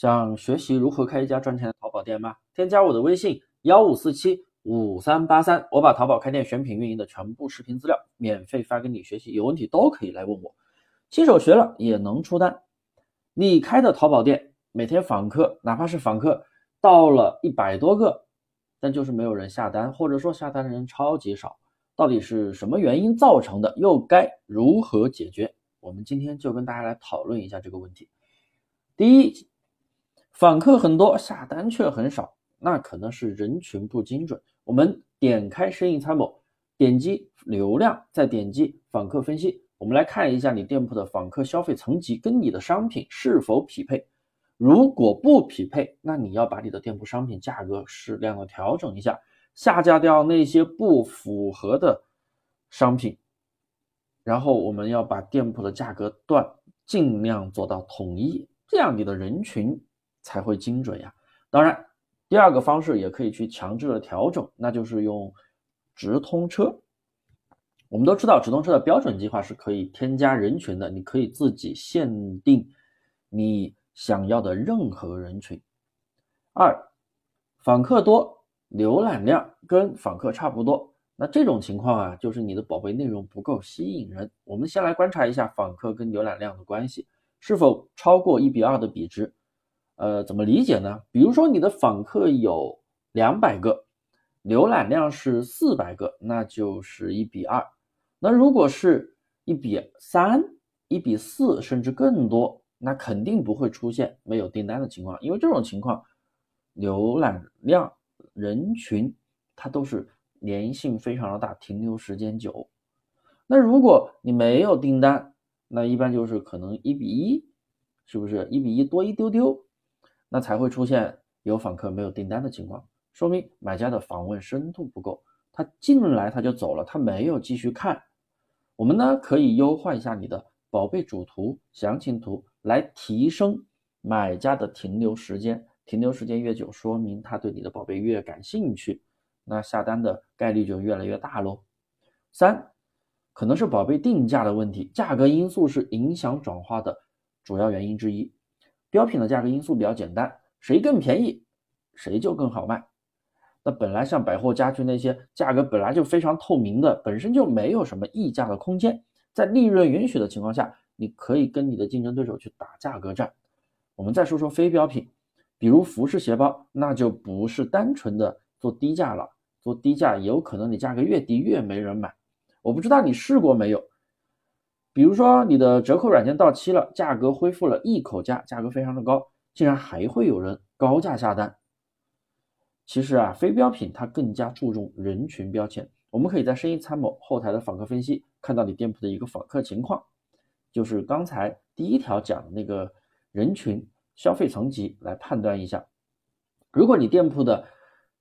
想学习如何开一家赚钱的淘宝店吗？添加我的微信幺五四七五三八三，我把淘宝开店选品运营的全部视频资料免费发给你学习，有问题都可以来问我。新手学了也能出单。你开的淘宝店每天访客，哪怕是访客到了一百多个，但就是没有人下单，或者说下单的人超级少，到底是什么原因造成的？又该如何解决？我们今天就跟大家来讨论一下这个问题。第一。访客很多，下单却很少，那可能是人群不精准。我们点开生意参谋，点击流量，再点击访客分析，我们来看一下你店铺的访客消费层级跟你的商品是否匹配。如果不匹配，那你要把你的店铺商品价格适量的调整一下，下架掉那些不符合的商品，然后我们要把店铺的价格段尽量做到统一，这样你的人群。才会精准呀。当然，第二个方式也可以去强制的调整，那就是用直通车。我们都知道，直通车的标准计划是可以添加人群的，你可以自己限定你想要的任何人群。二，访客多，浏览量跟访客差不多，那这种情况啊，就是你的宝贝内容不够吸引人。我们先来观察一下访客跟浏览量的关系，是否超过一比二的比值。呃，怎么理解呢？比如说你的访客有两百个，浏览量是四百个，那就是一比二。那如果是一比三、一比四，甚至更多，那肯定不会出现没有订单的情况，因为这种情况，浏览量、人群它都是粘性非常的大，停留时间久。那如果你没有订单，那一般就是可能一比一，是不是一比一多一丢丢？那才会出现有访客没有订单的情况，说明买家的访问深度不够，他进来他就走了，他没有继续看。我们呢可以优化一下你的宝贝主图、详情图，来提升买家的停留时间。停留时间越久，说明他对你的宝贝越感兴趣，那下单的概率就越来越大喽。三，可能是宝贝定价的问题，价格因素是影响转化的主要原因之一。标品的价格因素比较简单，谁更便宜，谁就更好卖。那本来像百货家具那些价格本来就非常透明的，本身就没有什么溢价的空间。在利润允许的情况下，你可以跟你的竞争对手去打价格战。我们再说说非标品，比如服饰鞋包，那就不是单纯的做低价了，做低价有可能你价格越低越没人买。我不知道你试过没有。比如说你的折扣软件到期了，价格恢复了一口价，价格非常的高，竟然还会有人高价下单。其实啊，非标品它更加注重人群标签。我们可以在生意参谋后台的访客分析，看到你店铺的一个访客情况，就是刚才第一条讲的那个人群消费层级来判断一下。如果你店铺的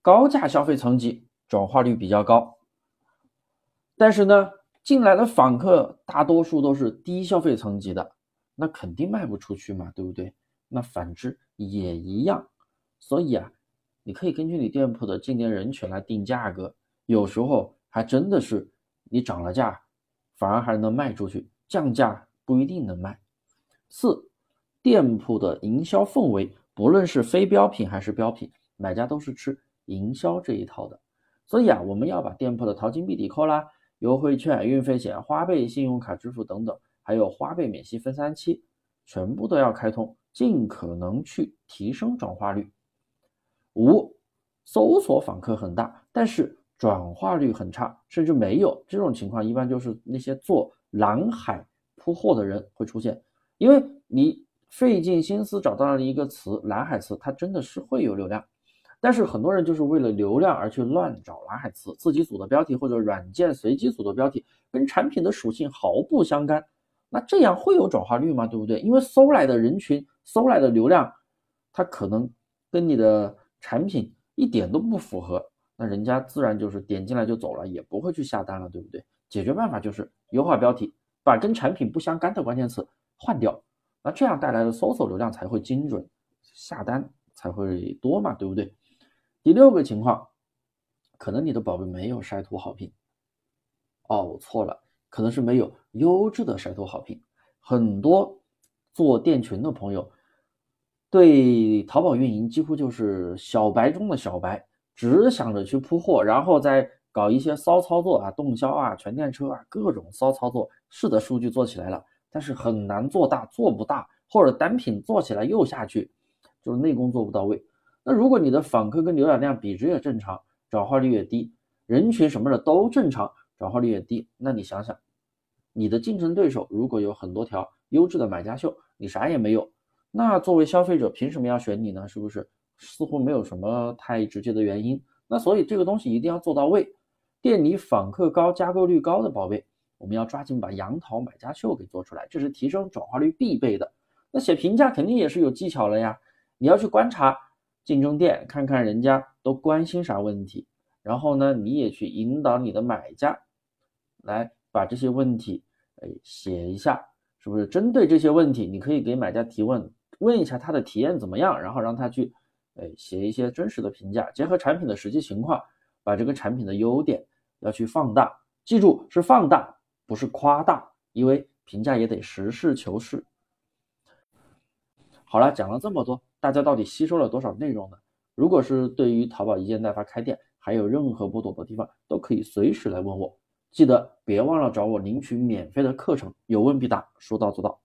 高价消费层级转化率比较高，但是呢。进来的访客大多数都是低消费层级的，那肯定卖不出去嘛，对不对？那反之也一样。所以啊，你可以根据你店铺的进店人群来定价格，有时候还真的是你涨了价，反而还能卖出去，降价不一定能卖。四，店铺的营销氛围，不论是非标品还是标品，买家都是吃营销这一套的。所以啊，我们要把店铺的淘金必抵扣啦。优惠券、运费险、花呗、信用卡支付等等，还有花呗免息分三期，全部都要开通，尽可能去提升转化率。五，搜索访客很大，但是转化率很差，甚至没有。这种情况一般就是那些做蓝海铺货的人会出现，因为你费尽心思找到了一个词，蓝海词，它真的是会有流量。但是很多人就是为了流量而去乱找蓝海词，自己组的标题或者软件随机组的标题跟产品的属性毫不相干，那这样会有转化率吗？对不对？因为搜来的人群、搜来的流量，它可能跟你的产品一点都不符合，那人家自然就是点进来就走了，也不会去下单了，对不对？解决办法就是优化标题，把跟产品不相干的关键词换掉，那这样带来的搜索流量才会精准，下单才会多嘛，对不对？第六个情况，可能你的宝贝没有晒图好评。哦，我错了，可能是没有优质的晒图好评。很多做店群的朋友，对淘宝运营几乎就是小白中的小白，只想着去铺货，然后再搞一些骚操作啊，动销啊，全店车啊，各种骚操作。是的，数据做起来了，但是很难做大，做不大，或者单品做起来又下去，就是内功做不到位。那如果你的访客跟浏览量比值也正常，转化率也低，人群什么的都正常，转化率也低，那你想想，你的竞争对手如果有很多条优质的买家秀，你啥也没有，那作为消费者凭什么要选你呢？是不是？似乎没有什么太直接的原因。那所以这个东西一定要做到位，店里访客高、加购率高的宝贝，我们要抓紧把杨桃买家秀给做出来，这是提升转化率必备的。那写评价肯定也是有技巧了呀，你要去观察。竞争店看看人家都关心啥问题，然后呢，你也去引导你的买家来把这些问题哎写一下，是不是？针对这些问题，你可以给买家提问，问一下他的体验怎么样，然后让他去哎写一些真实的评价，结合产品的实际情况，把这个产品的优点要去放大，记住是放大，不是夸大，因为评价也得实事求是。好了，讲了这么多。大家到底吸收了多少内容呢？如果是对于淘宝一件代发开店还有任何不懂的地方，都可以随时来问我。记得别忘了找我领取免费的课程，有问必答，说到做到。